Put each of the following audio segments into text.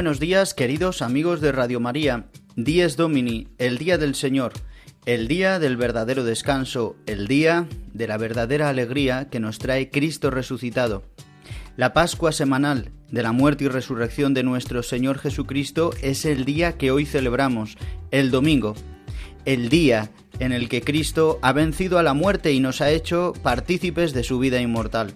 Buenos días, queridos amigos de Radio María. Dies Domini, el día del Señor, el día del verdadero descanso, el día de la verdadera alegría que nos trae Cristo resucitado. La Pascua semanal de la muerte y resurrección de nuestro Señor Jesucristo es el día que hoy celebramos, el domingo, el día en el que Cristo ha vencido a la muerte y nos ha hecho partícipes de su vida inmortal.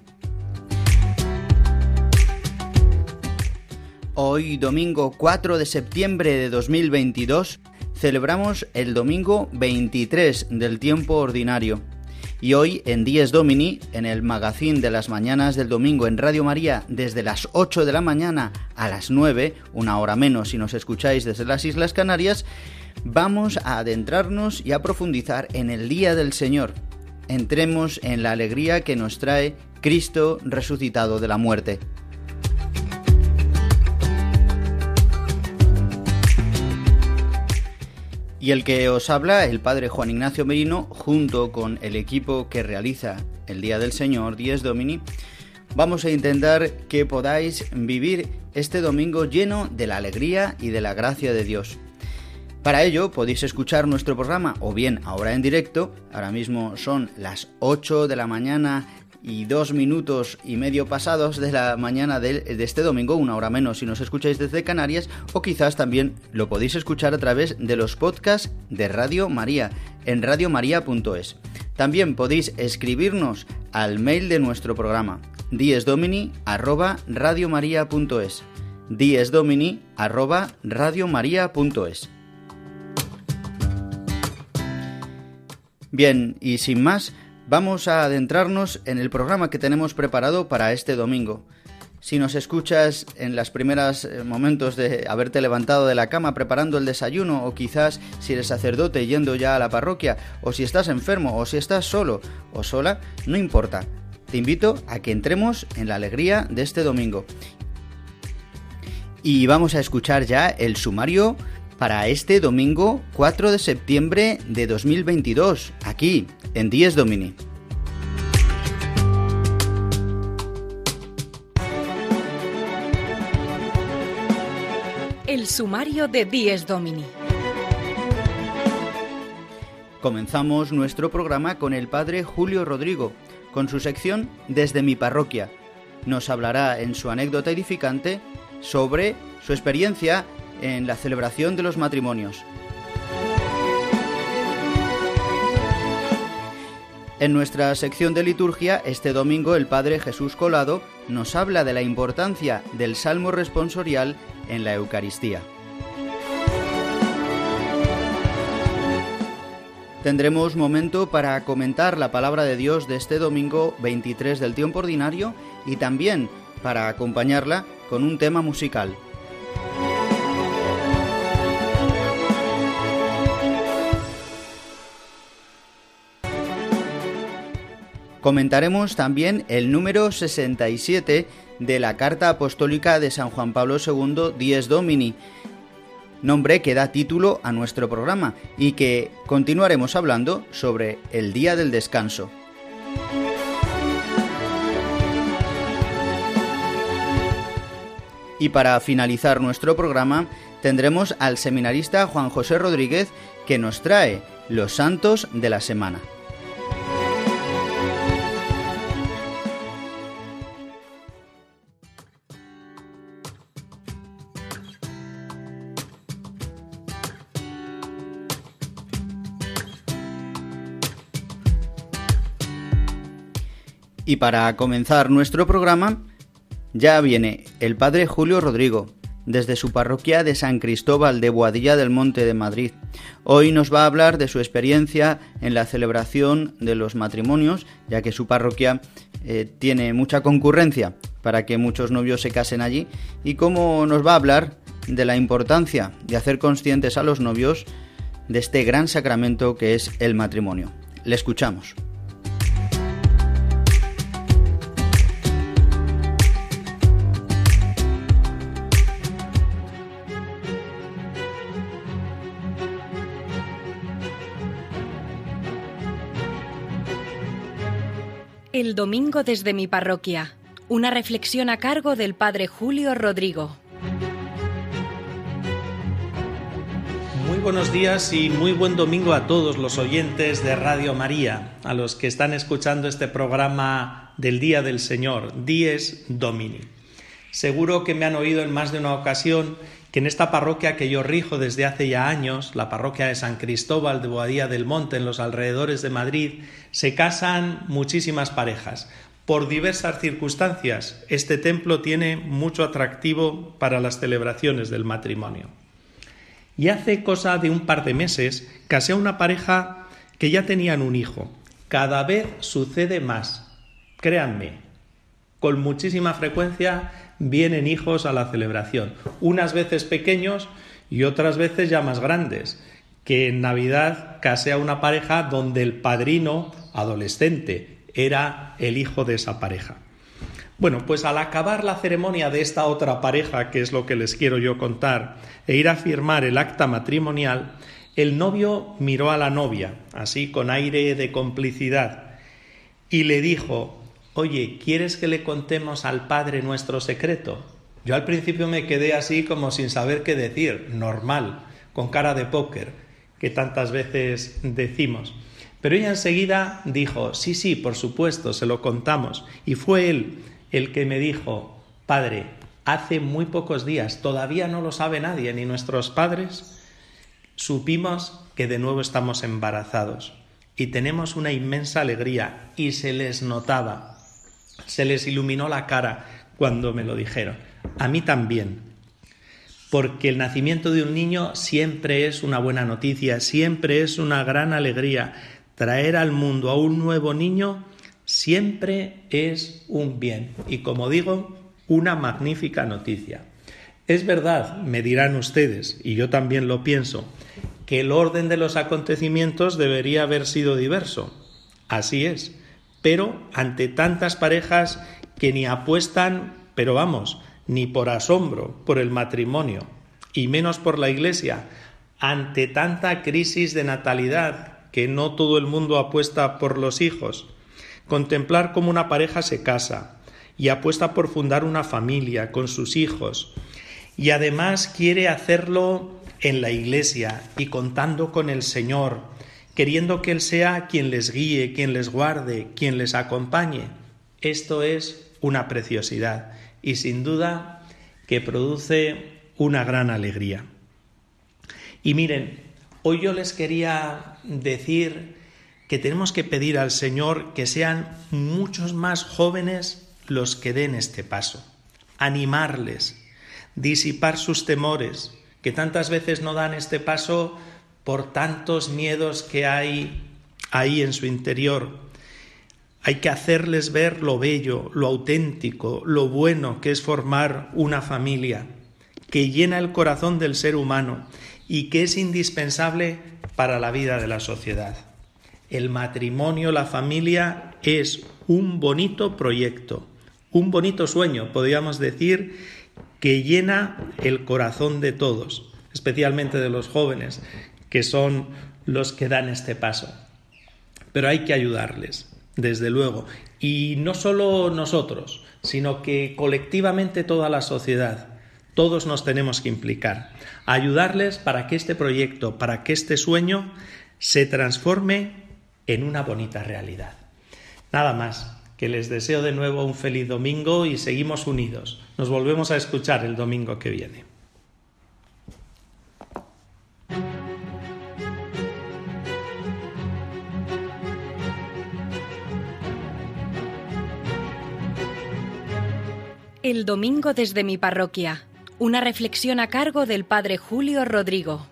Hoy, domingo 4 de septiembre de 2022, celebramos el domingo 23 del tiempo ordinario. Y hoy, en Dies Domini, en el magazín de las mañanas del domingo en Radio María, desde las 8 de la mañana a las 9, una hora menos si nos escucháis desde las Islas Canarias, vamos a adentrarnos y a profundizar en el Día del Señor. Entremos en la alegría que nos trae Cristo resucitado de la muerte. Y el que os habla, el padre Juan Ignacio Merino, junto con el equipo que realiza el Día del Señor, Dies Domini, vamos a intentar que podáis vivir este domingo lleno de la alegría y de la gracia de Dios. Para ello podéis escuchar nuestro programa o bien ahora en directo, ahora mismo son las 8 de la mañana y dos minutos y medio pasados de la mañana de, este domingo, una hora menos si nos escucháis desde Canarias, o quizás también lo podéis escuchar a través de los podcasts de Radio María en radiomaria.es. También podéis escribirnos al mail de nuestro programa diesdomini@radiomaria.es diesdomini@radiomaria.es Bien, y sin más, vamos a adentrarnos en el programa que tenemos preparado para este domingo. Si nos escuchas en los primeros eh, momentos de haberte levantado de la cama preparando el desayuno, o quizás si eres sacerdote yendo ya a la parroquia, o si estás enfermo, o si estás solo o sola, no importa. Te invito a que entremos en la alegría de este domingo. Y vamos a escuchar ya el sumario para este domingo 4 de septiembre de 2022, aquí en Dies Domini. El sumario de Dies Domini. Comenzamos nuestro programa con el padre Julio Rodrigo, con su sección Desde mi parroquia. Nos hablará en su anécdota edificante sobre su experiencia en la celebración de los matrimonios. En nuestra sección de liturgia, este domingo el Padre Jesús Colado nos habla de la importancia del Salmo responsorial en la Eucaristía. Tendremos momento para comentar la palabra de Dios de este domingo 23 del tiempo ordinario y también para acompañarla con un tema musical. Comentaremos también el número 67 de la Carta Apostólica de San Juan Pablo II, Dies Domini, nombre que da título a nuestro programa y que continuaremos hablando sobre el Día del Descanso. Y para finalizar nuestro programa tendremos al seminarista Juan José Rodríguez que nos trae los santos de la semana. Y para comenzar nuestro programa, ya viene el padre Julio Rodrigo, desde su parroquia de San Cristóbal de Boadilla del Monte de Madrid. Hoy nos va a hablar de su experiencia en la celebración de los matrimonios, ya que su parroquia eh, tiene mucha concurrencia para que muchos novios se casen allí, y cómo nos va a hablar de la importancia de hacer conscientes a los novios de este gran sacramento que es el matrimonio. Le escuchamos. Domingo desde mi parroquia. Una reflexión a cargo del Padre Julio Rodrigo. Muy buenos días y muy buen domingo a todos los oyentes de Radio María, a los que están escuchando este programa del Día del Señor, Dies Domini. Seguro que me han oído en más de una ocasión que en esta parroquia que yo rijo desde hace ya años, la parroquia de San Cristóbal de Boadía del Monte, en los alrededores de Madrid, se casan muchísimas parejas. Por diversas circunstancias, este templo tiene mucho atractivo para las celebraciones del matrimonio. Y hace cosa de un par de meses casé a una pareja que ya tenían un hijo. Cada vez sucede más. Créanme, con muchísima frecuencia vienen hijos a la celebración, unas veces pequeños y otras veces ya más grandes, que en Navidad casé a una pareja donde el padrino adolescente era el hijo de esa pareja. Bueno, pues al acabar la ceremonia de esta otra pareja, que es lo que les quiero yo contar, e ir a firmar el acta matrimonial, el novio miró a la novia, así con aire de complicidad, y le dijo, oye, ¿quieres que le contemos al Padre nuestro secreto? Yo al principio me quedé así como sin saber qué decir, normal, con cara de póker, que tantas veces decimos. Pero ella enseguida dijo, sí, sí, por supuesto, se lo contamos. Y fue él el que me dijo, Padre, hace muy pocos días, todavía no lo sabe nadie, ni nuestros padres, supimos que de nuevo estamos embarazados. Y tenemos una inmensa alegría, y se les notaba, se les iluminó la cara cuando me lo dijeron. A mí también. Porque el nacimiento de un niño siempre es una buena noticia, siempre es una gran alegría. Traer al mundo a un nuevo niño siempre es un bien. Y como digo, una magnífica noticia. Es verdad, me dirán ustedes, y yo también lo pienso, que el orden de los acontecimientos debería haber sido diverso. Así es pero ante tantas parejas que ni apuestan, pero vamos, ni por asombro por el matrimonio, y menos por la Iglesia, ante tanta crisis de natalidad que no todo el mundo apuesta por los hijos, contemplar cómo una pareja se casa y apuesta por fundar una familia con sus hijos, y además quiere hacerlo en la Iglesia y contando con el Señor, queriendo que Él sea quien les guíe, quien les guarde, quien les acompañe. Esto es una preciosidad y sin duda que produce una gran alegría. Y miren, hoy yo les quería decir que tenemos que pedir al Señor que sean muchos más jóvenes los que den este paso, animarles, disipar sus temores, que tantas veces no dan este paso por tantos miedos que hay ahí en su interior. Hay que hacerles ver lo bello, lo auténtico, lo bueno que es formar una familia, que llena el corazón del ser humano y que es indispensable para la vida de la sociedad. El matrimonio, la familia, es un bonito proyecto, un bonito sueño, podríamos decir, que llena el corazón de todos, especialmente de los jóvenes, que son los que dan este paso. Pero hay que ayudarles, desde luego. Y no solo nosotros, sino que colectivamente toda la sociedad. Todos nos tenemos que implicar, ayudarles para que este proyecto, para que este sueño se transforme en una bonita realidad. Nada más, que les deseo de nuevo un feliz domingo y seguimos unidos. Nos volvemos a escuchar el domingo que viene. El domingo desde mi parroquia. Una reflexión a cargo del Padre Julio Rodrigo.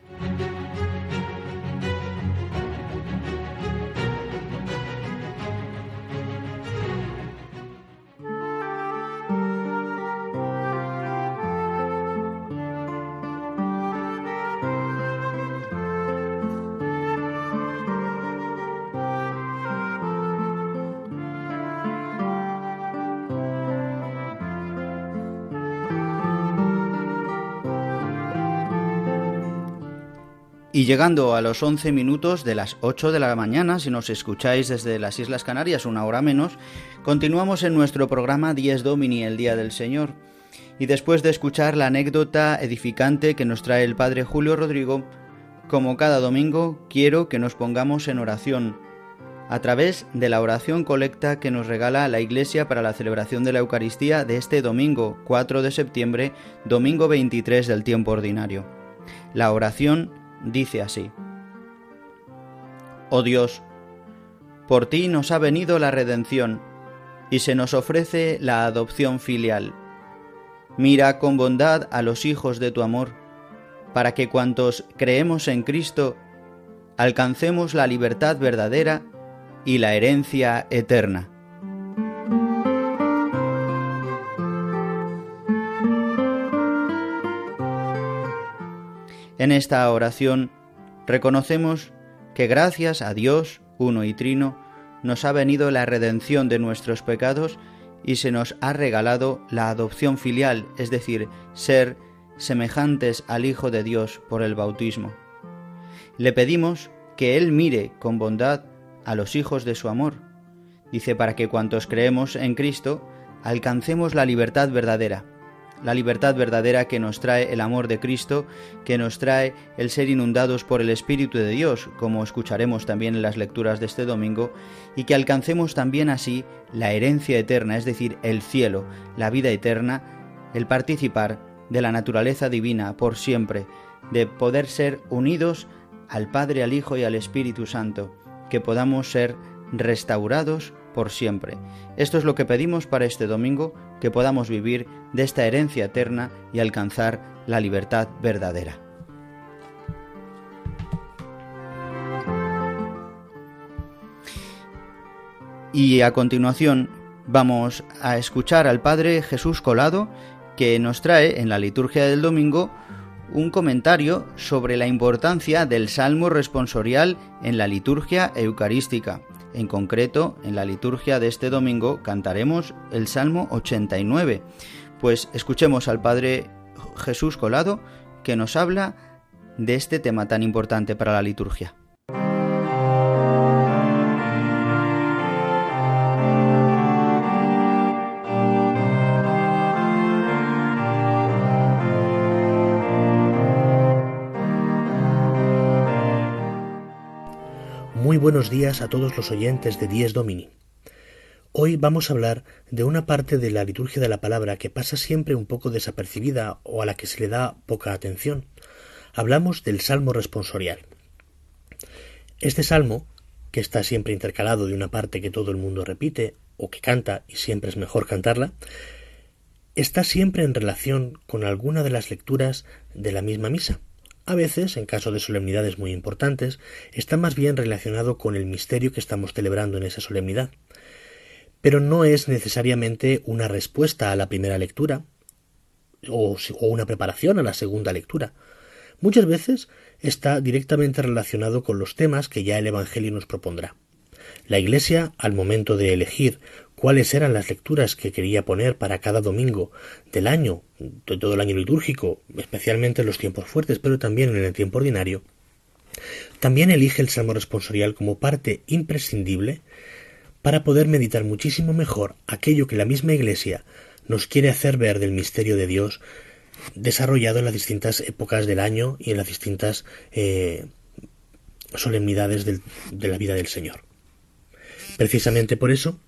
Llegando a los 11 minutos de las 8 de la mañana, si nos escucháis desde las Islas Canarias una hora menos, continuamos en nuestro programa 10 Domini, el Día del Señor. Y después de escuchar la anécdota edificante que nos trae el Padre Julio Rodrigo, como cada domingo, quiero que nos pongamos en oración, a través de la oración colecta que nos regala la Iglesia para la celebración de la Eucaristía de este domingo 4 de septiembre, domingo 23 del tiempo ordinario. La oración dice así. Oh Dios, por ti nos ha venido la redención y se nos ofrece la adopción filial. Mira con bondad a los hijos de tu amor, para que cuantos creemos en Cristo alcancemos la libertad verdadera y la herencia eterna. En esta oración reconocemos que gracias a Dios, uno y trino, nos ha venido la redención de nuestros pecados y se nos ha regalado la adopción filial, es decir, ser semejantes al Hijo de Dios por el bautismo. Le pedimos que Él mire con bondad a los hijos de su amor. Dice para que cuantos creemos en Cristo alcancemos la libertad verdadera la libertad verdadera que nos trae el amor de Cristo, que nos trae el ser inundados por el Espíritu de Dios, como escucharemos también en las lecturas de este domingo, y que alcancemos también así la herencia eterna, es decir, el cielo, la vida eterna, el participar de la naturaleza divina por siempre, de poder ser unidos al Padre, al Hijo y al Espíritu Santo, que podamos ser restaurados por siempre. Esto es lo que pedimos para este domingo, que podamos vivir de esta herencia eterna y alcanzar la libertad verdadera. Y a continuación vamos a escuchar al Padre Jesús Colado, que nos trae en la liturgia del domingo un comentario sobre la importancia del Salmo responsorial en la liturgia eucarística. En concreto, en la liturgia de este domingo cantaremos el Salmo 89. Pues escuchemos al Padre Jesús Colado que nos habla de este tema tan importante para la liturgia. Buenos días a todos los oyentes de Dies Domini. Hoy vamos a hablar de una parte de la liturgia de la palabra que pasa siempre un poco desapercibida o a la que se le da poca atención. Hablamos del Salmo responsorial. Este salmo, que está siempre intercalado de una parte que todo el mundo repite o que canta y siempre es mejor cantarla, está siempre en relación con alguna de las lecturas de la misma misa. A veces, en caso de solemnidades muy importantes, está más bien relacionado con el misterio que estamos celebrando en esa solemnidad. Pero no es necesariamente una respuesta a la primera lectura o, una preparación a la segunda lectura. Muchas veces está directamente relacionado con los temas que ya el Evangelio nos propondrá. La Iglesia, al momento de elegir cuáles eran las lecturas que quería poner para cada domingo del año, de todo el año litúrgico, especialmente en los tiempos fuertes, pero también en el tiempo ordinario, también elige el Salmo responsorial como parte imprescindible para poder meditar muchísimo mejor aquello que la misma Iglesia nos quiere hacer ver del misterio de Dios desarrollado en las distintas épocas del año y en las distintas eh, solemnidades de la vida del Señor. Precisamente por eso,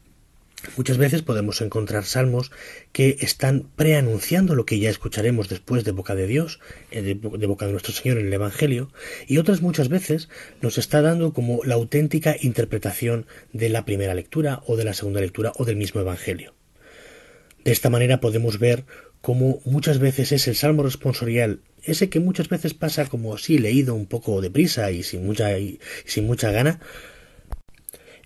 Muchas veces podemos encontrar salmos que están preanunciando lo que ya escucharemos después de boca de Dios, eh, de, boca de nuestro Señor en el Evangelio, y otras muchas veces nos está dando como la auténtica interpretación de la primera lectura o de la segunda lectura o del mismo Evangelio. De esta manera podemos ver cómo muchas veces es el salmo responsorial, ese que muchas veces pasa como así leído un poco deprisa y sin mucha, y sin mucha gana,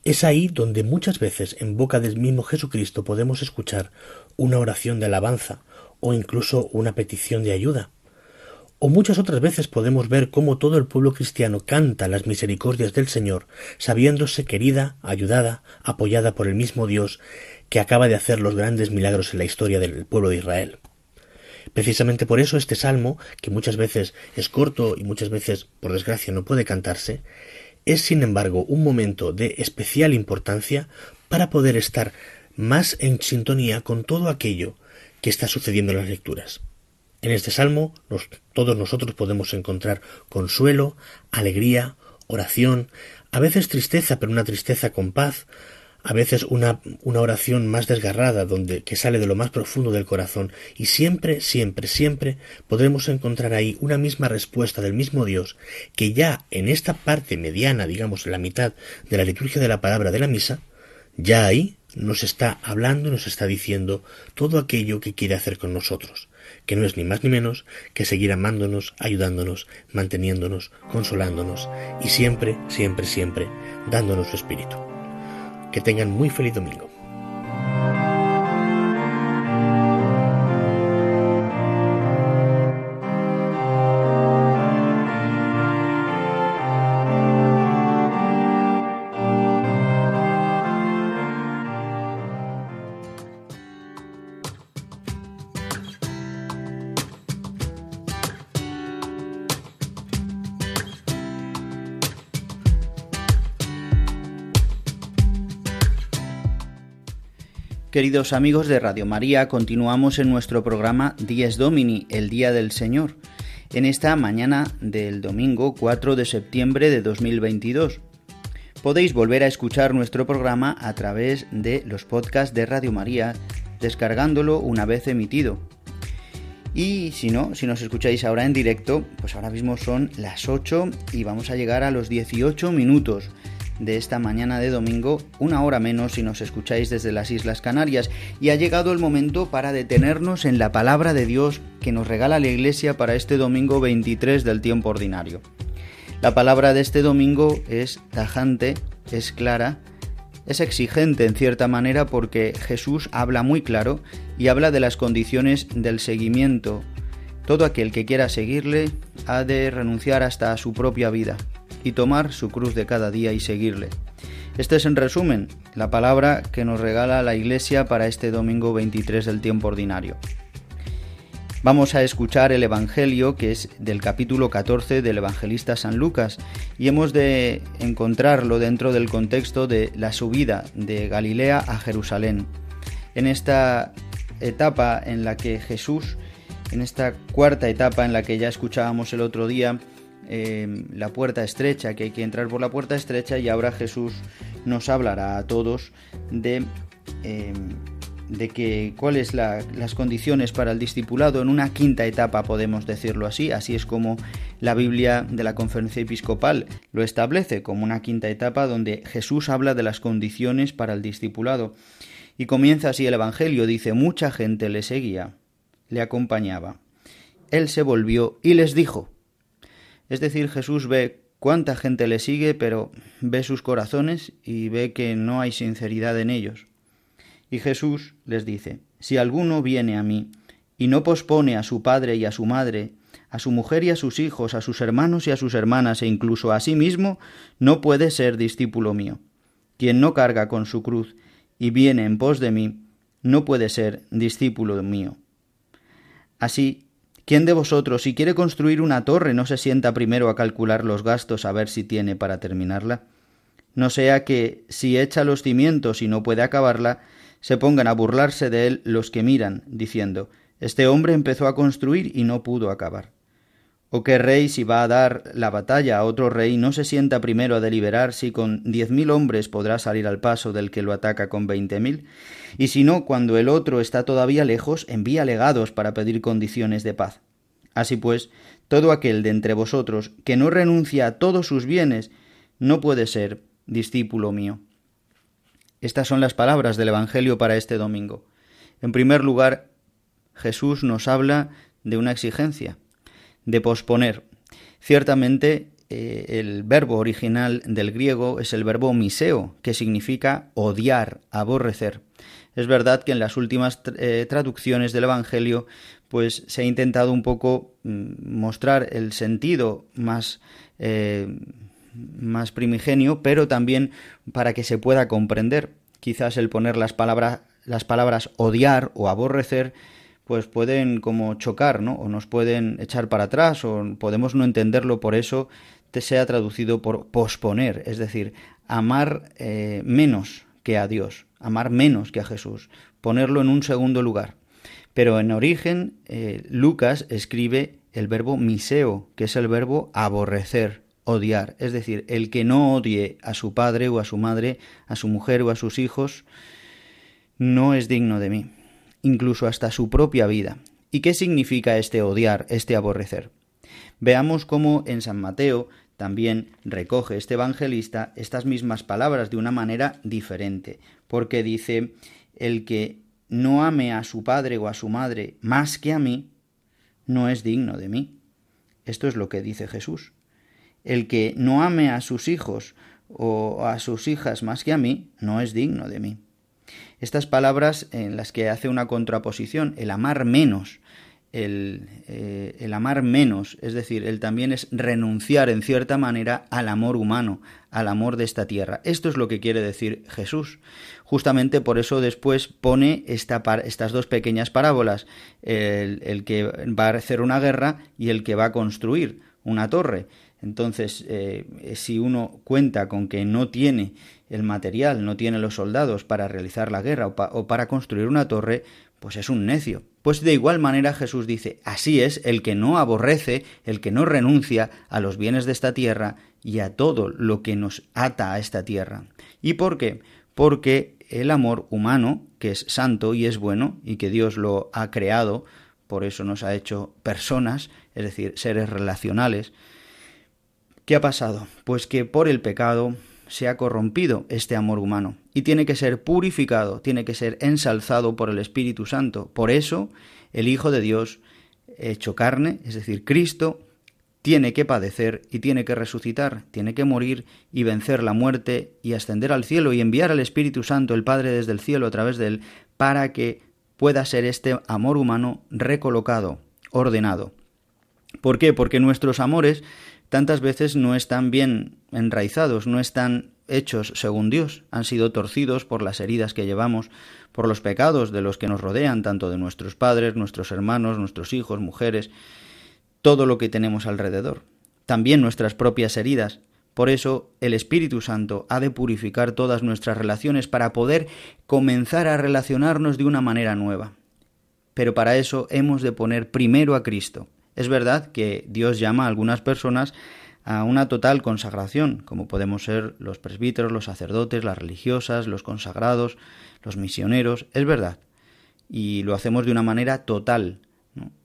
es ahí donde muchas veces en boca del mismo Jesucristo podemos escuchar una oración de alabanza o incluso una petición de ayuda. O muchas otras veces podemos ver cómo todo el pueblo cristiano canta las misericordias del Señor, sabiéndose querida, ayudada, apoyada por el mismo Dios que acaba de hacer los grandes milagros en la historia del pueblo de Israel. Precisamente por eso este salmo, que muchas veces es corto y muchas veces, por desgracia, no puede cantarse, es sin embargo un momento de especial importancia para poder estar más en sintonía con todo aquello que está sucediendo en las lecturas. En este salmo todos nosotros podemos encontrar consuelo, alegría, oración, a veces tristeza, pero una tristeza con paz, a veces una, una oración más desgarrada, donde que sale de lo más profundo del corazón, y siempre, siempre, siempre podremos encontrar ahí una misma respuesta del mismo Dios, que ya en esta parte mediana, digamos, la mitad de la liturgia de la palabra de la misa, ya ahí nos está hablando y nos está diciendo todo aquello que quiere hacer con nosotros, que no es ni más ni menos que seguir amándonos, ayudándonos, manteniéndonos, consolándonos y siempre, siempre, siempre dándonos su espíritu. Que tengan muy feliz domingo. Queridos amigos de Radio María, continuamos en nuestro programa Dies Domini, el Día del Señor, en esta mañana del domingo 4 de septiembre de 2022. Podéis volver a escuchar nuestro programa a través de los podcasts de Radio María, descargándolo una vez emitido. Y si no, si nos escucháis ahora en directo, pues ahora mismo son las 8 y vamos a llegar a los 18 minutos de esta mañana de domingo, una hora menos si nos escucháis desde las Islas Canarias, y ha llegado el momento para detenernos en la palabra de Dios que nos regala la Iglesia para este domingo 23 del tiempo ordinario. La palabra de este domingo es tajante, es clara, es exigente en cierta manera porque Jesús habla muy claro y habla de las condiciones del seguimiento. Todo aquel que quiera seguirle ha de renunciar hasta a su propia vida, y tomar su cruz de cada día y seguirle. Este es en resumen la palabra que nos regala la Iglesia para este domingo 23 del tiempo ordinario. Vamos a escuchar el Evangelio que es del capítulo 14 del evangelista San Lucas y hemos de encontrarlo dentro del contexto de la subida de Galilea a Jerusalén. En esta etapa en la que Jesús, en esta cuarta etapa en la que ya escuchábamos el otro día, Em, la puerta estrecha, que hay que entrar por la puerta estrecha y ahora Jesús nos hablará a todos de, em, de que cuáles las condiciones para el discipulado en una quinta etapa, podemos decirlo así, así es como la Biblia de la Conferencia Episcopal lo establece como una quinta etapa donde Jesús habla de las condiciones para el discipulado. Y comienza así el Evangelio, dice, mucha gente le seguía, le acompañaba. Él se volvió y les dijo, es decir, Jesús ve cuánta gente le sigue, pero ve sus corazones y ve que no hay sinceridad en ellos. Y Jesús les dice, si alguno viene a mí y no pospone a su padre y a su madre, a su mujer y a sus hijos, a sus hermanos y a sus hermanas, e incluso a sí mismo, no puede ser discípulo mío. Quien no carga con su cruz y viene en pos de mí, no puede ser discípulo mío. Así ¿Quién de vosotros, si quiere construir una torre, no se sienta primero a calcular los gastos a ver si tiene para terminarla? No sea que, si echa los cimientos y no puede acabarla, se pongan a burlarse de él los que miran, diciendo Este hombre empezó a construir y no pudo acabar. ¿O qué rey, si va a dar la batalla a otro rey, no se sienta primero a deliberar si con diez mil hombres podrá salir al paso del que lo ataca con veinte mil? Y si no, cuando el otro está todavía lejos, envía legados para pedir condiciones de paz. Así pues, todo aquel de entre vosotros que no renuncia a todos sus bienes, no puede ser discípulo mío. Estas son las palabras del Evangelio para este domingo. En primer lugar, Jesús nos habla de una exigencia, de posponer. Ciertamente, eh, el verbo original del griego es el verbo miseo, que significa odiar, aborrecer. Es verdad que en las últimas eh, traducciones del Evangelio pues se ha intentado un poco mm, mostrar el sentido más, eh, más primigenio, pero también para que se pueda comprender. Quizás el poner las las palabras odiar o aborrecer pues pueden como chocar, ¿no? O nos pueden echar para atrás o podemos no entenderlo, por eso te sea traducido por posponer, es decir, amar eh, menos que a Dios, amar menos que a Jesús, ponerlo en un segundo lugar. Pero en origen, eh, Lucas escribe el verbo miseo, que es el verbo aborrecer, odiar. Es decir, el que no odie a su padre o a su madre, a su mujer o a sus hijos, no es digno de mí, incluso hasta su propia vida. ¿Y qué significa este odiar, este aborrecer? Veamos cómo en San Mateo también recoge este evangelista estas mismas palabras de una manera diferente, porque dice, el que no ame a su padre o a su madre más que a mí, no es digno de mí. Esto es lo que dice Jesús. El que no ame a sus hijos o a sus hijas más que a mí, no es digno de mí. Estas palabras en las que hace una contraposición, el amar menos, eh, el, amar menos, es decir, el también es renunciar en cierta manera al amor humano, al amor de esta tierra. Esto es lo que quiere decir Jesús. Justamente por eso después pone esta, estas dos pequeñas parábolas, el, el, que va a hacer una guerra y el que va a construir una torre. Entonces, eh, si uno cuenta con que no tiene el material, no tiene los soldados para realizar la guerra o para construir una torre, pues es un necio. Pues de igual manera Jesús dice, así es el que no aborrece, el que no renuncia a los bienes de esta tierra y a todo lo que nos ata a esta tierra. ¿Y por qué? Porque el amor humano, que es santo y es bueno, y que Dios lo ha creado, por eso nos ha hecho personas, es decir, seres relacionales, ¿qué ha pasado? Pues que por el pecado se ha corrompido este amor humano y tiene que ser purificado, tiene que ser ensalzado por el Espíritu Santo. Por eso el Hijo de Dios, hecho carne, es decir, Cristo, tiene que padecer y tiene que resucitar, tiene que morir y vencer la muerte y ascender al cielo y enviar al Espíritu Santo, el Padre desde el cielo a través de él, para que pueda ser este amor humano recolocado, ordenado. ¿Por qué? Porque nuestros amores tantas veces no están bien enraizados, no están hechos según Dios, han sido torcidos por las heridas que llevamos, por los pecados de los que nos rodean, tanto de nuestros padres, nuestros hermanos, nuestros hijos, mujeres, todo lo que tenemos alrededor, también nuestras propias heridas. Por eso el Espíritu Santo ha de purificar todas nuestras relaciones para poder comenzar a relacionarnos de una manera nueva. Pero para eso hemos de poner primero a Cristo. Es verdad que Dios llama a algunas personas a una total consagración, como podemos ser los presbíteros, los sacerdotes, las religiosas, los consagrados, los misioneros, es verdad. Y lo hacemos de una manera total,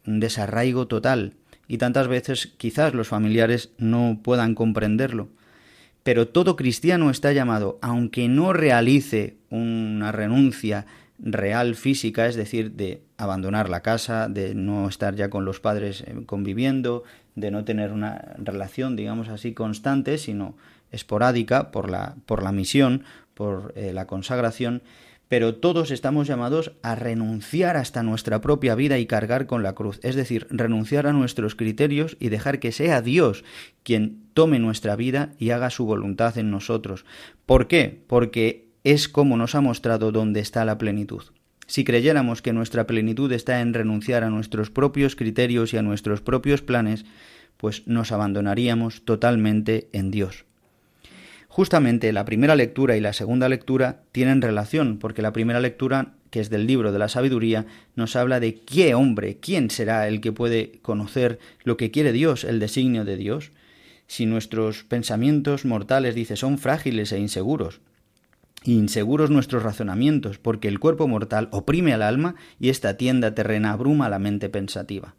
un desarraigo total. Y tantas veces quizás los familiares no puedan comprenderlo. Pero todo cristiano está llamado, aunque no realice una renuncia real física, es decir, de abandonar la casa, de no estar ya con los padres eh, conviviendo, de no tener una relación, digamos así, constante, sino esporádica por la, por la misión, por eh, la consagración, pero todos estamos llamados a renunciar hasta nuestra propia vida y cargar con la cruz, es decir, renunciar a nuestros criterios y dejar que sea Dios quien tome nuestra vida y haga su voluntad en nosotros. ¿Por qué? Porque es como nos ha mostrado dónde está la plenitud. Si creyéramos que nuestra plenitud está en renunciar a nuestros propios criterios y a nuestros propios planes, pues nos abandonaríamos totalmente en Dios. Justamente la primera lectura y la segunda lectura tienen relación, porque la primera lectura, que es del libro de la sabiduría, nos habla de qué hombre, quién será el que puede conocer lo que quiere Dios, el designio de Dios. Si nuestros pensamientos mortales, dice, son frágiles e inseguros, Inseguros nuestros razonamientos, porque el cuerpo mortal oprime al alma y esta tienda terrena abruma la mente pensativa.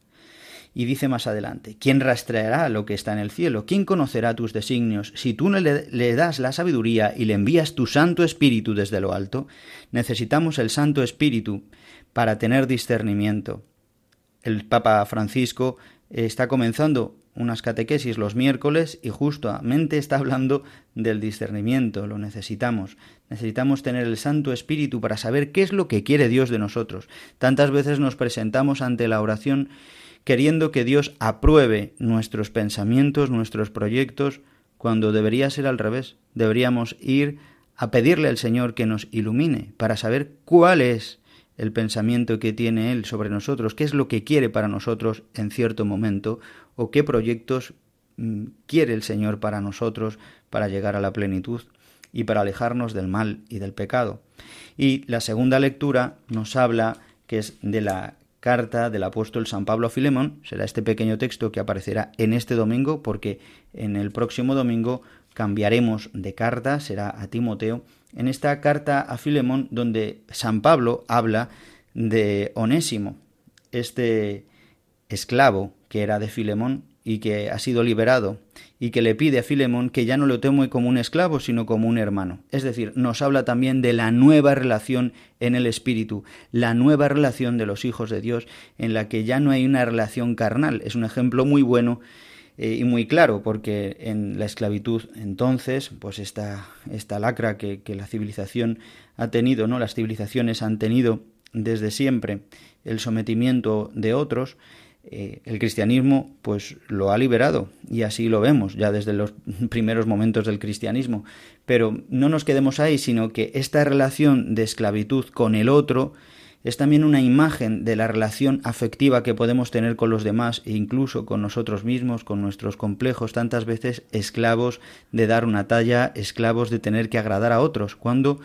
Y dice más adelante, ¿quién rastreará lo que está en el cielo? ¿Quién conocerá tus designios? Si tú no le, le, das la sabiduría y le envías tu Santo Espíritu desde lo alto, necesitamos el Santo Espíritu para tener discernimiento. El Papa Francisco está comenzando unas catequesis los miércoles y justamente está hablando del discernimiento, lo necesitamos. Necesitamos tener el Santo Espíritu para saber qué es lo que quiere Dios de nosotros. Tantas veces nos presentamos ante la oración queriendo que Dios apruebe nuestros pensamientos, nuestros proyectos, cuando debería ser al revés. Deberíamos ir a pedirle al Señor que nos ilumine para saber cuál es el pensamiento que tiene Él sobre nosotros, qué es lo que quiere para nosotros en cierto momento o qué proyectos mm, quiere el Señor para nosotros para llegar a la plenitud y para alejarnos del mal y del pecado. Y la segunda lectura nos habla que es de la carta del apóstol San Pablo a Filemón, será este pequeño texto que aparecerá en este domingo porque en el próximo domingo cambiaremos de carta, será a Timoteo, en esta carta a Filemón donde San Pablo habla de Onésimo, este esclavo que era de Filemón y que ha sido liberado y que le pide a Filemón que ya no lo tome como un esclavo, sino como un hermano. Es decir, nos habla también de la nueva relación en el espíritu, la nueva relación de los hijos de Dios, en la que ya no hay una relación carnal. Es un ejemplo muy bueno eh, y muy claro, porque en la esclavitud entonces, pues esta, esta lacra que, la civilización ha tenido, ¿no? Las civilizaciones han tenido desde siempre el sometimiento de otros, eh, el cristianismo pues lo ha liberado y así lo vemos ya desde los primeros momentos del cristianismo. Pero no nos quedemos ahí, sino que esta relación de esclavitud con el otro es también una imagen de la relación afectiva que podemos tener con los demás e incluso con nosotros mismos, con nuestros complejos, tantas veces esclavos de dar una talla, esclavos de tener que agradar a otros, cuando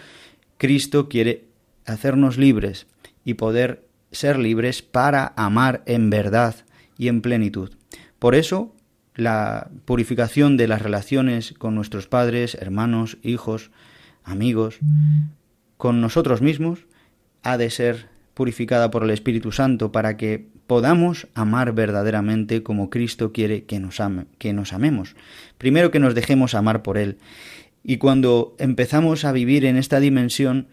Cristo quiere hacernos libres y poder ser libres para amar en verdad y en plenitud. Por eso, la purificación de las relaciones con nuestros padres, hermanos, hijos, amigos, con nosotros mismos, ha de ser purificada por el Espíritu Santo para que podamos amar verdaderamente como Cristo quiere que nos ame, que nos amemos. Primero que nos dejemos amar por él. Y cuando empezamos a vivir en esta dimensión,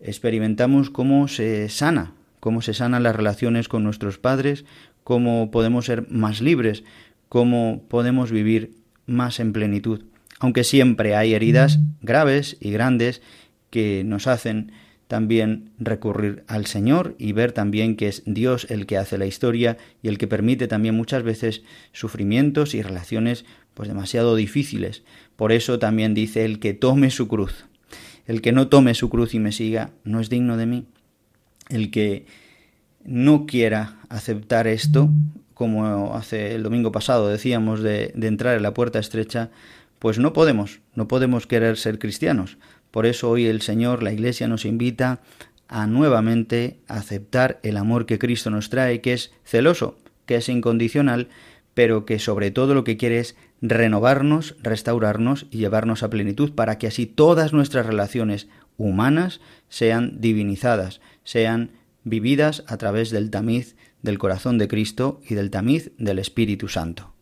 experimentamos cómo se sana cómo se sanan las relaciones con nuestros padres, cómo podemos ser más libres, cómo podemos vivir más en plenitud. Aunque siempre hay heridas graves y grandes que nos hacen también recurrir al Señor y ver también que es Dios el que hace la historia y el que permite también muchas veces sufrimientos y relaciones pues demasiado difíciles. Por eso también dice el que tome su cruz. El que no tome su cruz y me siga no es digno de mí el que no quiera aceptar esto, como hace el domingo pasado decíamos de, entrar en la puerta estrecha, pues no podemos, no podemos querer ser cristianos. Por eso hoy el Señor, la Iglesia nos invita a nuevamente aceptar el amor que Cristo nos trae, que es celoso, que es incondicional, pero que sobre todo lo que quiere es renovarnos, restaurarnos y llevarnos a plenitud para que así todas nuestras relaciones humanas sean divinizadas, sean vividas a través del tamiz del corazón de Cristo y del tamiz del Espíritu Santo.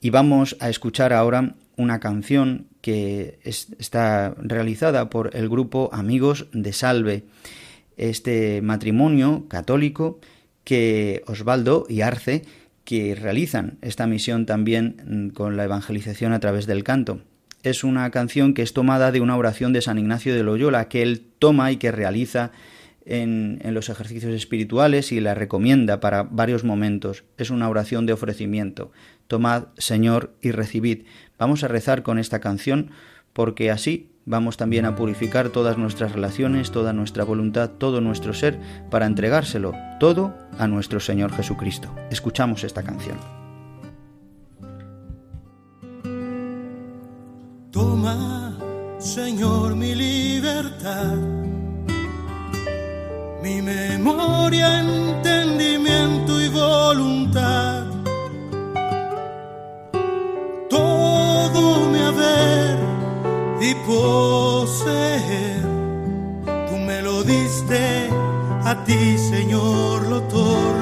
Y vamos a escuchar ahora una canción que está realizada por el grupo Amigos de Salve, este matrimonio católico que Osvaldo y Arce que realizan esta misión también con la evangelización a través del canto. Es una canción que es tomada de una oración de San Ignacio de Loyola que él toma y que realiza en, los ejercicios espirituales y la recomienda para varios momentos. Es una oración de ofrecimiento. Tomad, Señor, y recibid. Vamos a rezar con esta canción porque así vamos también a purificar todas nuestras relaciones, toda nuestra voluntad, todo nuestro ser, para entregárselo todo a nuestro Señor Jesucristo. Escuchamos esta canción. Toma, Señor, mi libertad, mi memoria, entendimiento y voluntad. Todo mi haber y poseer, tú me lo diste, a ti, Señor, lo.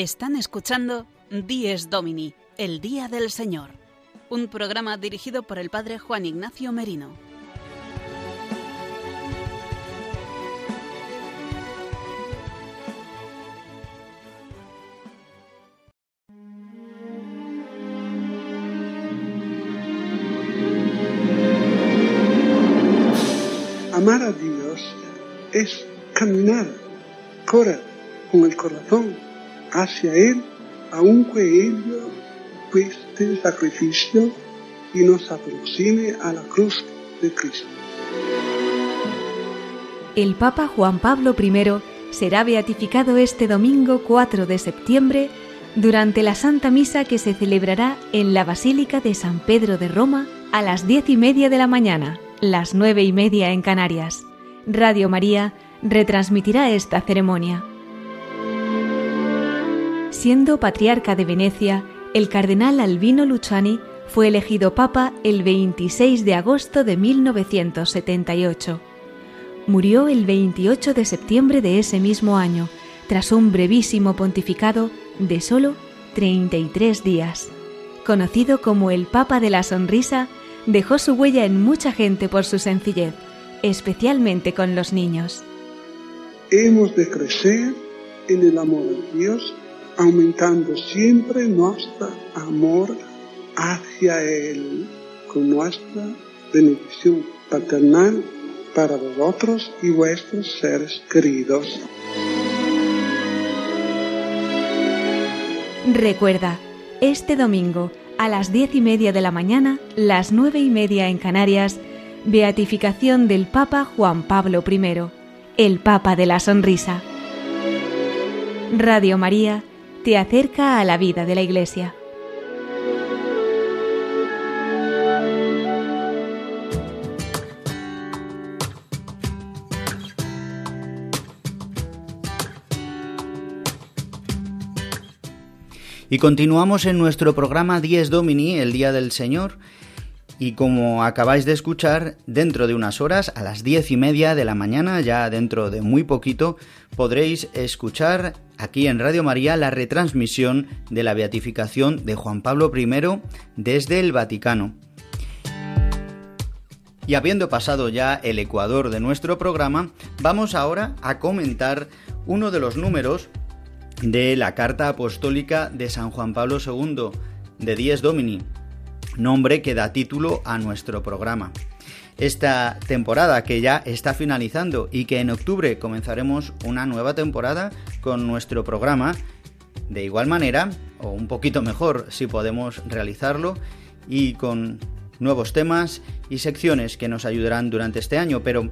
Están escuchando Dies Domini, el Día del Señor, un programa dirigido por el Padre Juan Ignacio Merino. Amar a Dios es caminar, correr con el corazón hacia Él, aunque ello cueste sacrificio y nos aproxime a la cruz de Cristo. El Papa Juan Pablo I será beatificado este domingo 4 de septiembre durante la Santa Misa que se celebrará en la Basílica de San Pedro de Roma a las diez y media de la mañana, las nueve y media en Canarias. Radio María retransmitirá esta ceremonia. Siendo patriarca de Venecia, el cardenal Albino Luciani fue elegido papa el 26 de agosto de 1978. Murió el 28 de septiembre de ese mismo año, tras un brevísimo pontificado de solo 33 días. Conocido como el Papa de la Sonrisa, dejó su huella en mucha gente por su sencillez, especialmente con los niños. Hemos de crecer en el amor de Dios, aumentando siempre nuestro amor hacia Él, con nuestra bendición paternal para vosotros y vuestros seres queridos. Recuerda, este domingo a las diez y media de la mañana, las nueve y media en Canarias, beatificación del Papa Juan Pablo I, el Papa de la Sonrisa. Radio María te acerca a la vida de la Iglesia. Y continuamos en nuestro programa 10 Domini, el Día del Señor. Y como acabáis de escuchar, dentro de unas horas, a las diez y media de la mañana, ya dentro de muy poquito, podréis escuchar aquí en Radio María la retransmisión de la beatificación de Juan Pablo I desde el Vaticano. Y habiendo pasado ya el ecuador de nuestro programa, vamos ahora a comentar uno de los números de la Carta Apostólica de San Juan Pablo II, de Dies Domini, nombre que da título a nuestro programa. Esta temporada que ya está finalizando y que en octubre comenzaremos una nueva temporada con nuestro programa, de igual manera, o un poquito mejor si podemos realizarlo, y con nuevos temas y secciones que nos ayudarán durante este año, pero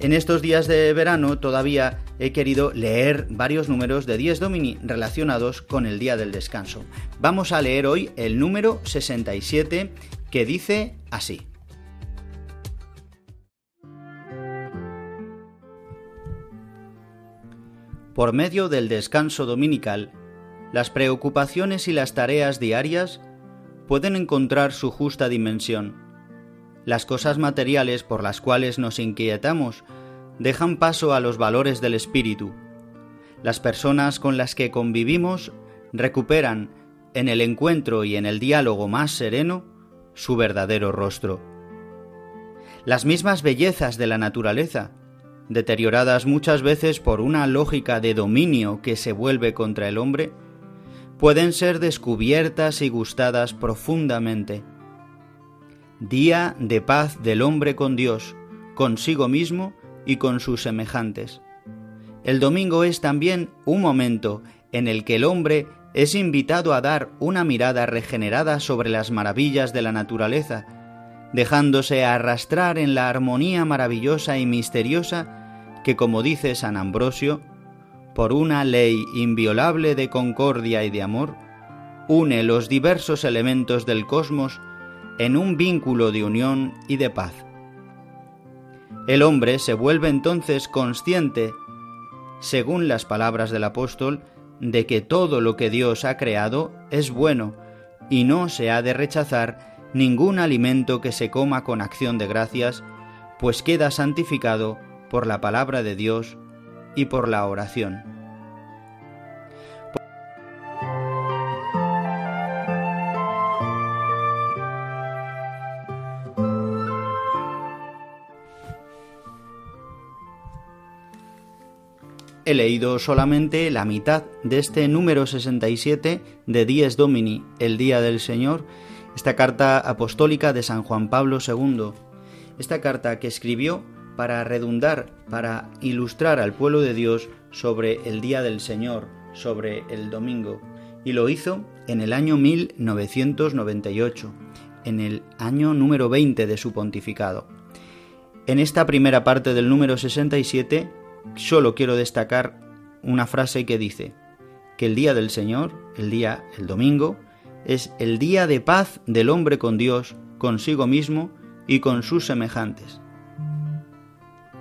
en estos días de verano todavía he querido leer varios números de 10 Domini relacionados con el día del descanso. Vamos a leer hoy el número 67 que dice así. Por medio del descanso dominical, las preocupaciones y las tareas diarias pueden encontrar su justa dimensión las cosas materiales por las cuales nos inquietamos dejan paso a los valores del espíritu. Las personas con las que convivimos recuperan en el encuentro y en el diálogo más sereno su verdadero rostro. Las mismas bellezas de la naturaleza, deterioradas muchas veces por una lógica de dominio que se vuelve contra el hombre, pueden ser descubiertas y gustadas profundamente. Día de paz del hombre con Dios, consigo mismo y con sus semejantes. El domingo es también un momento en el que el hombre es invitado a dar una mirada regenerada sobre las maravillas de la naturaleza, dejándose arrastrar en la armonía maravillosa y misteriosa que, como dice San Ambrosio, por una ley inviolable de concordia y de amor, une los diversos elementos del cosmos en un vínculo de unión y de paz. El hombre se vuelve entonces consciente, según las palabras del apóstol, de que todo lo que Dios ha creado es bueno y no se ha de rechazar ningún alimento que se coma con acción de gracias, pues queda santificado por la palabra de Dios y por la oración. He leído solamente la mitad de este número 67 de Dies Domini, el Día del Señor, esta carta apostólica de San Juan Pablo II. Esta carta que escribió para redundar, para ilustrar al pueblo de Dios sobre el Día del Señor, sobre el domingo. Y lo hizo en el año 1998, en el año número 20 de su pontificado. En esta primera parte del número 67 solo quiero destacar una frase que dice que el día del Señor, el día, el domingo, es el día de paz del hombre con Dios, consigo mismo y con sus semejantes.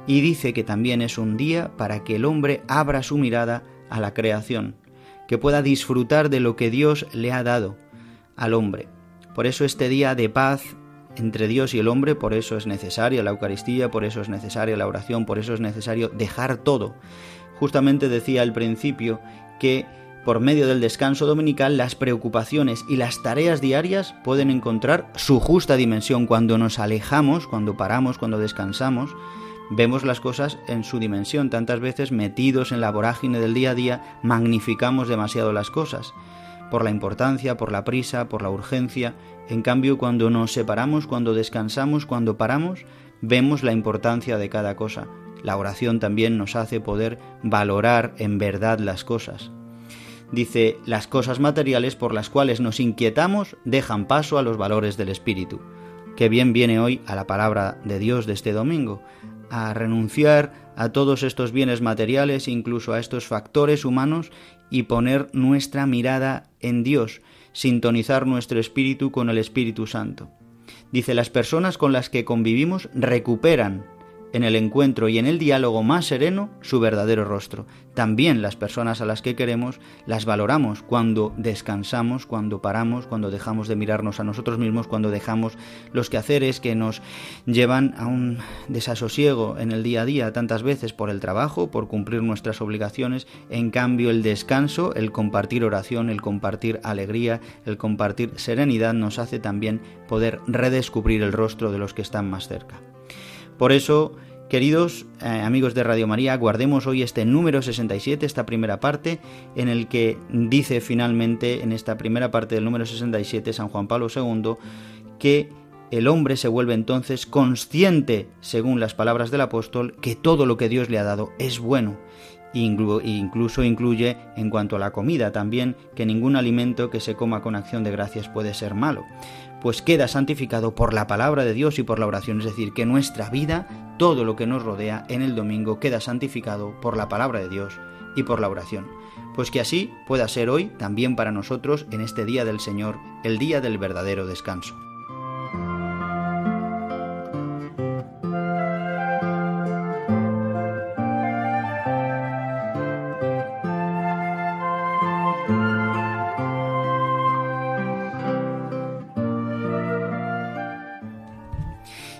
Y dice que también es un día para que el hombre abra su mirada a la creación, que pueda disfrutar de lo que Dios le ha dado al hombre. Por eso este día de paz entre Dios y el hombre, por eso es necesaria la Eucaristía, por eso es necesaria la oración, por eso es necesario dejar todo. Justamente decía al principio que por medio del descanso dominical las preocupaciones y las tareas diarias pueden encontrar su justa dimensión cuando nos alejamos, cuando paramos, cuando descansamos. Vemos las cosas en su dimensión. Tantas veces metidos en la vorágine del día a día, magnificamos demasiado las cosas por la importancia, por la prisa, por la urgencia. En cambio, cuando nos separamos, cuando descansamos, cuando paramos, vemos la importancia de cada cosa. La oración también nos hace poder valorar en verdad las cosas. Dice, las cosas materiales por las cuales nos inquietamos dejan paso a los valores del Espíritu. Que bien viene hoy a la palabra de Dios de este domingo, a renunciar a todos estos bienes materiales, incluso a estos factores humanos, y poner nuestra mirada en Dios, sintonizar nuestro espíritu con el Espíritu Santo. Dice, las personas con las que convivimos recuperan en el encuentro y en el diálogo más sereno su verdadero rostro. También las personas a las que queremos las valoramos cuando descansamos, cuando paramos, cuando dejamos de mirarnos a nosotros mismos, cuando dejamos los quehaceres que nos llevan a un desasosiego en el día a día tantas veces por el trabajo, por cumplir nuestras obligaciones. En cambio, el descanso, el compartir oración, el compartir alegría, el compartir serenidad nos hace también poder redescubrir el rostro de los que están más cerca. Por eso, queridos eh, amigos de Radio María, guardemos hoy este número 67, esta primera parte, en el que dice finalmente, en esta primera parte del número 67, San Juan Pablo II, que el hombre se vuelve entonces consciente, según las palabras del apóstol, que todo lo que Dios le ha dado es bueno. Incluso incluye, en cuanto a la comida también, que ningún alimento que se coma con acción de gracias puede ser malo pues queda santificado por la palabra de Dios y por la oración, es decir, que nuestra vida, todo lo que nos rodea en el domingo, queda santificado por la palabra de Dios y por la oración. Pues que así pueda ser hoy también para nosotros en este día del Señor, el día del verdadero descanso.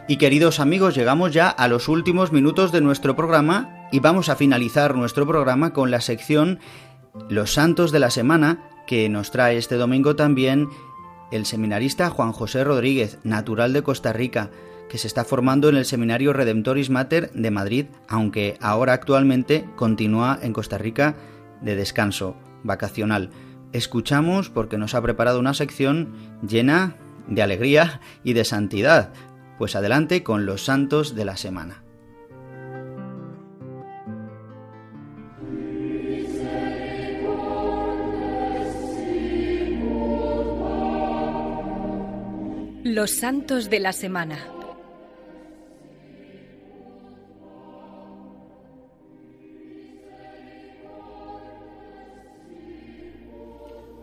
Y queridos amigos, llegamos ya a los últimos minutos de nuestro programa y vamos a finalizar nuestro programa con la sección Los Santos de la Semana que nos trae este domingo también el seminarista Juan José Rodríguez, natural de Costa Rica, que se está formando en el Seminario Redemptoris Mater de Madrid, aunque ahora actualmente continúa en Costa Rica de descanso vacacional. Escuchamos porque nos ha preparado una sección llena de alegría y de santidad. Pues adelante con los santos de la semana. Los santos de la semana.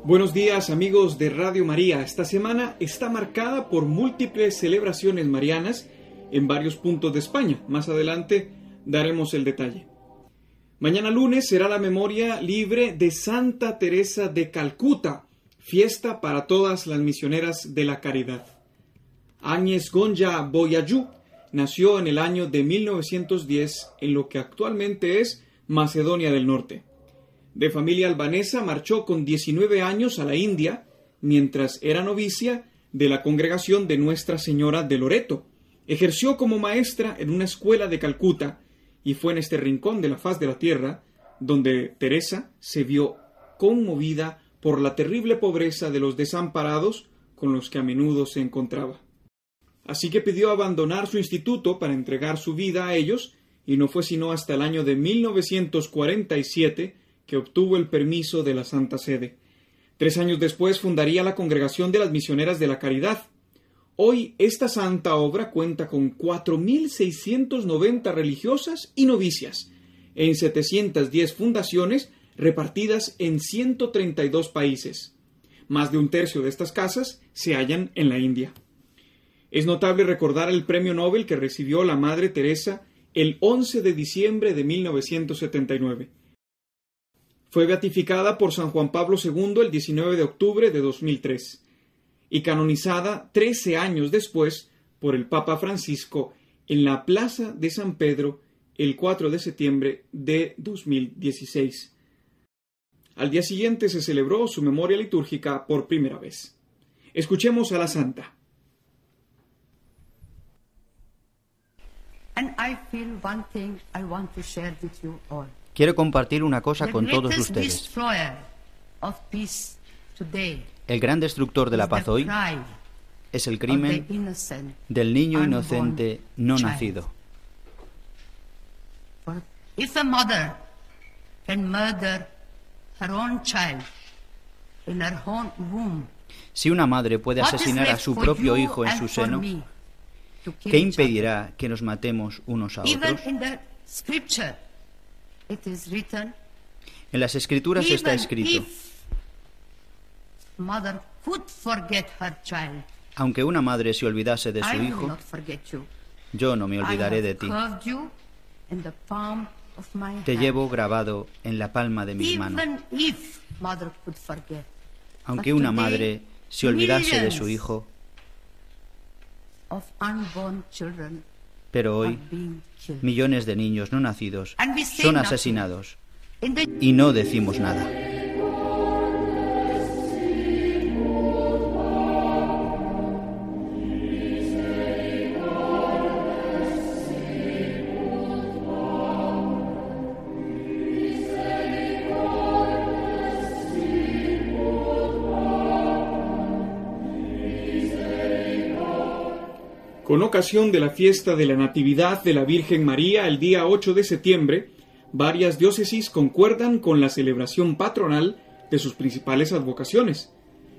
Buenos días amigos de Radio María. Esta semana está marcada por múltiples celebraciones marianas en varios puntos de España. Más adelante daremos el detalle. Mañana lunes será la memoria libre de Santa Teresa de Calcuta, fiesta para todas las misioneras de la caridad. Áñez Gonja Boyayú nació en el año de 1910 en lo que actualmente es Macedonia del Norte. De familia albanesa, marchó con 19 años a la India, mientras era novicia de la congregación de Nuestra Señora de Loreto. Ejerció como maestra en una escuela de Calcuta y fue en este rincón de la faz de la tierra donde Teresa se vio conmovida por la terrible pobreza de los desamparados con los que a menudo se encontraba. Así que pidió abandonar su instituto para entregar su vida a ellos, y no fue sino hasta el año de 1947 que obtuvo el permiso de la Santa Sede. Tres años después fundaría la Congregación de las Misioneras de la Caridad. Hoy esta santa obra cuenta con 4.690 religiosas y novicias, en 710 fundaciones repartidas en 132 países. Más de un tercio de estas casas se hallan en la India. Es notable recordar el premio Nobel que recibió la Madre Teresa el 11 de diciembre de 1979. Fue beatificada por San Juan Pablo II el 19 de octubre de 2003 y canonizada 13 años después por el Papa Francisco en la Plaza de San Pedro el 4 de septiembre de 2016. Al día siguiente se celebró su memoria litúrgica por primera vez. Escuchemos a la Santa. Quiero compartir una cosa con todos ustedes. El gran destructor de la paz hoy es el crimen del niño inocente no nacido. Si una madre puede asesinar a su propio hijo en su seno, ¿qué impedirá que nos matemos unos a otros? En las escrituras está escrito, aunque una madre se olvidase de su hijo, yo no me olvidaré de ti. Te llevo grabado en la palma de mis manos. Aunque una madre se olvidase de su hijo, pero hoy millones de niños no nacidos son asesinados y no decimos nada. Con ocasión de la fiesta de la Natividad de la Virgen María el día 8 de septiembre, varias diócesis concuerdan con la celebración patronal de sus principales advocaciones.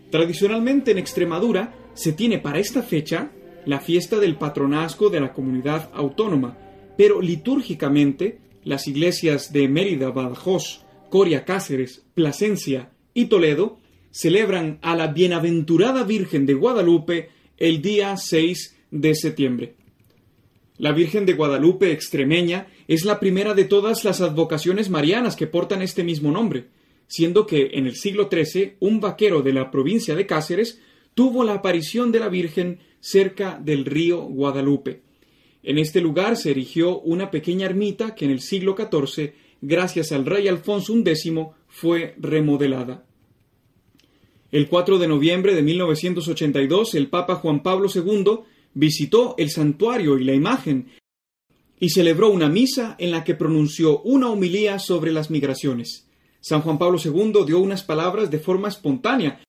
Tradicionalmente en Extremadura se tiene para esta fecha la fiesta del patronazgo de la comunidad autónoma, pero litúrgicamente las iglesias de Mérida, Badajoz, Coria Cáceres, Plasencia y Toledo celebran a la Bienaventurada Virgen de Guadalupe el día 6 de septiembre. La Virgen de Guadalupe extremeña es la primera de todas las advocaciones marianas que portan este mismo nombre, siendo que en el siglo XIII un vaquero de la provincia de Cáceres tuvo la aparición de la Virgen cerca del río Guadalupe. En este lugar se erigió una pequeña ermita que en el siglo XIV, gracias al rey Alfonso X, fue remodelada. El 4 de noviembre de 1982, el Papa Juan Pablo II visitó el santuario y la imagen y celebró una misa en la que pronunció una homilía sobre las migraciones. San Juan Pablo II dio unas palabras de forma espontánea,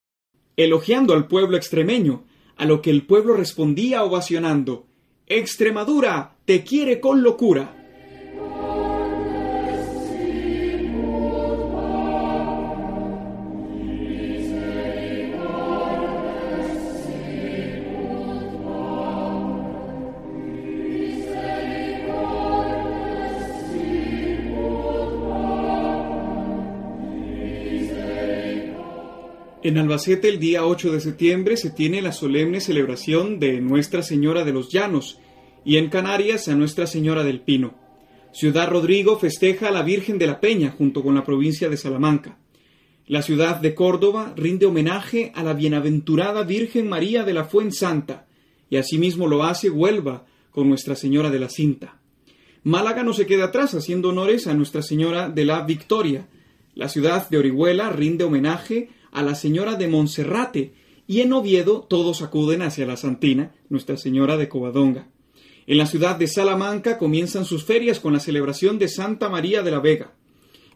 elogiando al pueblo extremeño, a lo que el pueblo respondía ovacionando Extremadura te quiere con locura. En Albacete el día 8 de septiembre se tiene la solemne celebración de Nuestra Señora de los Llanos y en Canarias a Nuestra Señora del Pino. Ciudad Rodrigo festeja a la Virgen de la Peña junto con la provincia de Salamanca. La ciudad de Córdoba rinde homenaje a la bienaventurada Virgen María de la Fuensanta y asimismo lo hace Huelva con Nuestra Señora de la Cinta. Málaga no se queda atrás haciendo honores a Nuestra Señora de la Victoria. La ciudad de Orihuela rinde homenaje a la Señora de Monserrate, y en Oviedo todos acuden hacia la Santina, Nuestra Señora de Covadonga. En la ciudad de Salamanca comienzan sus ferias con la celebración de Santa María de la Vega.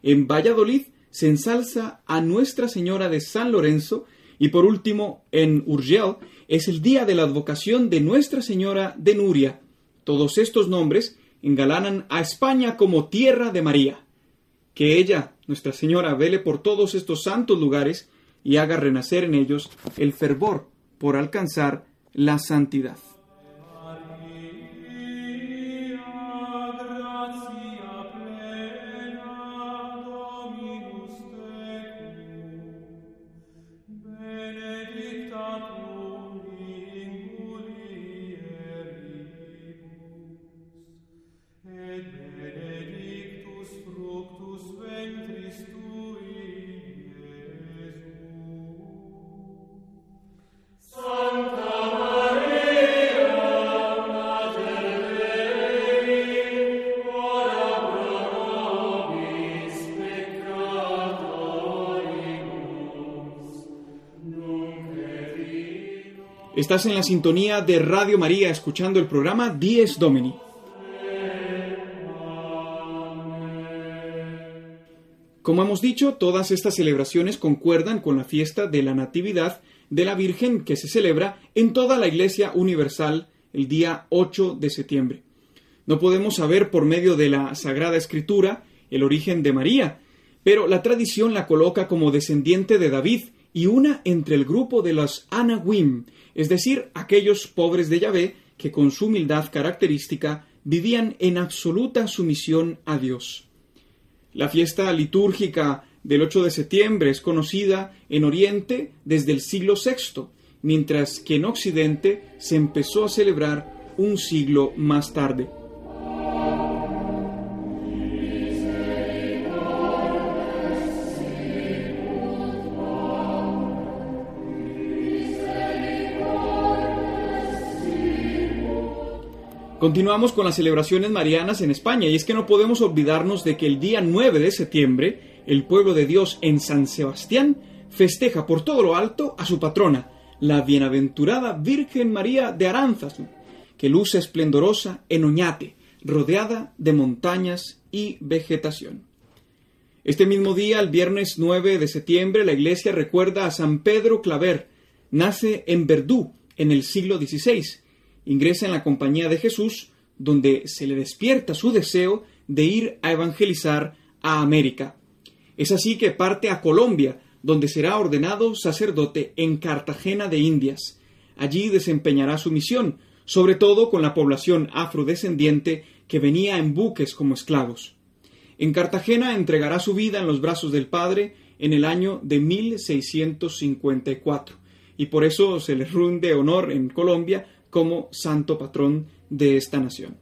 En Valladolid se ensalza a Nuestra Señora de San Lorenzo y por último en Urgel es el día de la advocación de Nuestra Señora de Nuria. Todos estos nombres engalanan a España como tierra de María. Que ella, Nuestra Señora, vele por todos estos santos lugares y haga renacer en ellos el fervor por alcanzar la santidad. Estás en la sintonía de Radio María escuchando el programa Dies Domini. Como hemos dicho, todas estas celebraciones concuerdan con la fiesta de la Natividad de la Virgen que se celebra en toda la Iglesia Universal el día 8 de septiembre. No podemos saber por medio de la Sagrada Escritura el origen de María, pero la tradición la coloca como descendiente de David y una entre el grupo de los Anawim, es decir, aquellos pobres de Yahvé que con su humildad característica vivían en absoluta sumisión a Dios. La fiesta litúrgica del 8 de septiembre es conocida en Oriente desde el siglo VI, mientras que en Occidente se empezó a celebrar un siglo más tarde. Continuamos con las celebraciones marianas en España y es que no podemos olvidarnos de que el día 9 de septiembre el pueblo de Dios en San Sebastián festeja por todo lo alto a su patrona, la bienaventurada Virgen María de Aránzazu, que luce esplendorosa en Oñate, rodeada de montañas y vegetación. Este mismo día, el viernes 9 de septiembre, la iglesia recuerda a San Pedro Claver. Nace en Verdú en el siglo XVI ingresa en la compañía de Jesús, donde se le despierta su deseo de ir a evangelizar a América. Es así que parte a Colombia, donde será ordenado sacerdote en Cartagena de Indias. Allí desempeñará su misión, sobre todo con la población afrodescendiente que venía en buques como esclavos. En Cartagena entregará su vida en los brazos del Padre en el año de 1654, y por eso se le runde honor en Colombia como santo patrón de esta nación.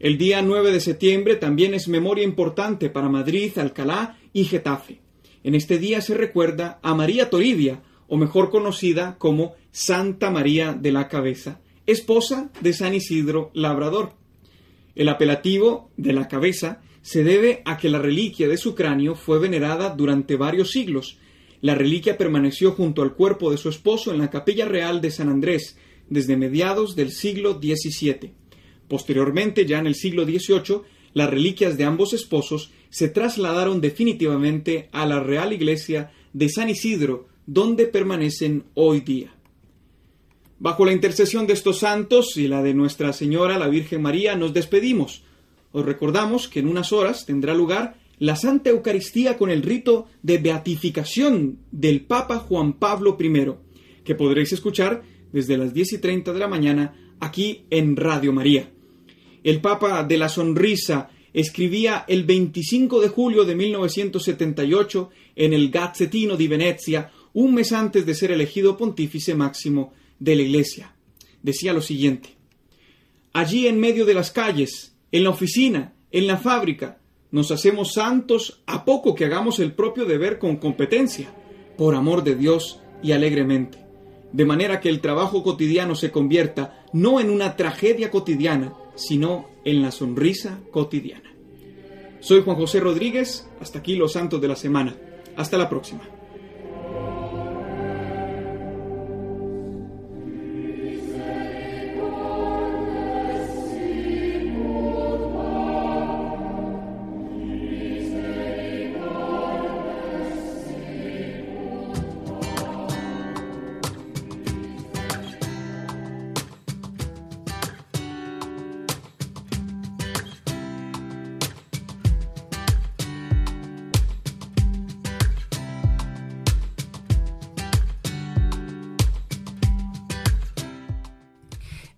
El día 9 de septiembre también es memoria importante para Madrid, Alcalá y Getafe. En este día se recuerda a María Toribia, o mejor conocida como Santa María de la Cabeza, esposa de San Isidro Labrador. El apelativo de la cabeza se debe a que la reliquia de su cráneo fue venerada durante varios siglos. La reliquia permaneció junto al cuerpo de su esposo en la capilla real de San Andrés desde mediados del siglo XVII. Posteriormente, ya en el siglo XVIII, las reliquias de ambos esposos se trasladaron definitivamente a la Real Iglesia de San Isidro, donde permanecen hoy día. Bajo la intercesión de estos santos y la de Nuestra Señora la Virgen María nos despedimos. Os recordamos que en unas horas tendrá lugar la Santa Eucaristía con el rito de beatificación del Papa Juan Pablo I, que podréis escuchar desde las 10 y 30 de la mañana aquí en Radio María. El Papa de la Sonrisa escribía el 25 de julio de 1978 en el Gazzettino di Venezia, un mes antes de ser elegido pontífice máximo de la Iglesia. Decía lo siguiente, Allí en medio de las calles, en la oficina, en la fábrica, nos hacemos santos a poco que hagamos el propio deber con competencia, por amor de Dios y alegremente, de manera que el trabajo cotidiano se convierta no en una tragedia cotidiana, sino en la sonrisa cotidiana. Soy Juan José Rodríguez, hasta aquí los santos de la semana. Hasta la próxima.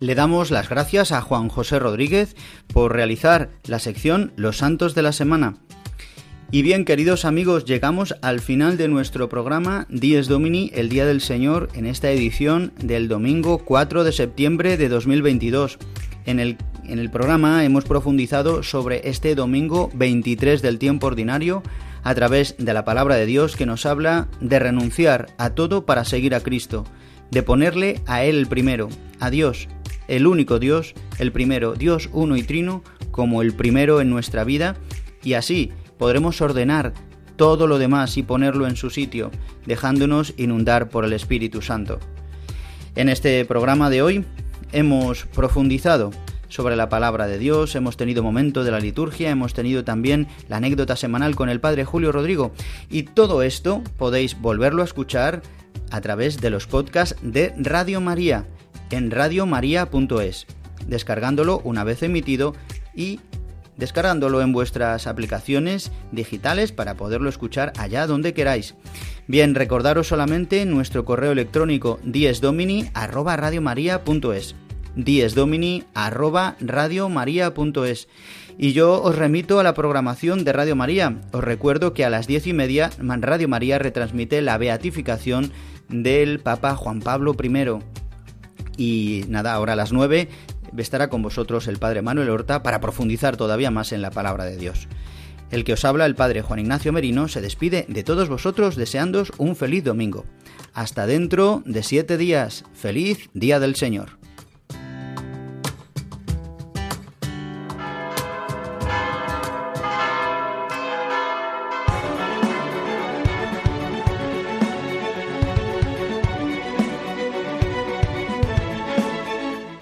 Le damos las gracias a Juan José Rodríguez por realizar la sección Los Santos de la Semana. Y bien, queridos amigos, llegamos al final de nuestro programa Dies Domini, el Día del Señor, en esta edición del domingo 4 de septiembre de 2022. En el, en el programa hemos profundizado sobre este domingo 23 del tiempo ordinario a través de la palabra de Dios que nos habla de renunciar a todo para seguir a Cristo, de ponerle a Él primero, a Dios, el único Dios, el primero, Dios uno y trino, como el primero en nuestra vida, y así podremos ordenar todo lo demás y ponerlo en su sitio, dejándonos inundar por el Espíritu Santo. En este programa de hoy hemos profundizado sobre la palabra de Dios, hemos tenido momento de la liturgia, hemos tenido también la anécdota semanal con el Padre Julio Rodrigo. Y todo esto podéis volverlo a escuchar a través de los podcasts de Radio María en radiomaria.es, descargándolo una vez emitido y descargándolo en vuestras aplicaciones digitales para poderlo escuchar allá donde queráis. Bien, recordaros solamente nuestro correo electrónico diesdomini@radiomaria.es diesdomini@radiomaria.es y yo os remito a la programación de Radio María. Os recuerdo que a las diez y media Radio María retransmite la beatificación del Papa Juan Pablo I. Y nada, ahora a las 9 estará con vosotros el Padre Manuel Horta para profundizar todavía más en la palabra de Dios. El que os habla, el Padre Juan Ignacio Merino, se despide de todos vosotros deseándoos un feliz domingo. Hasta dentro de siete días. Feliz Día del Señor.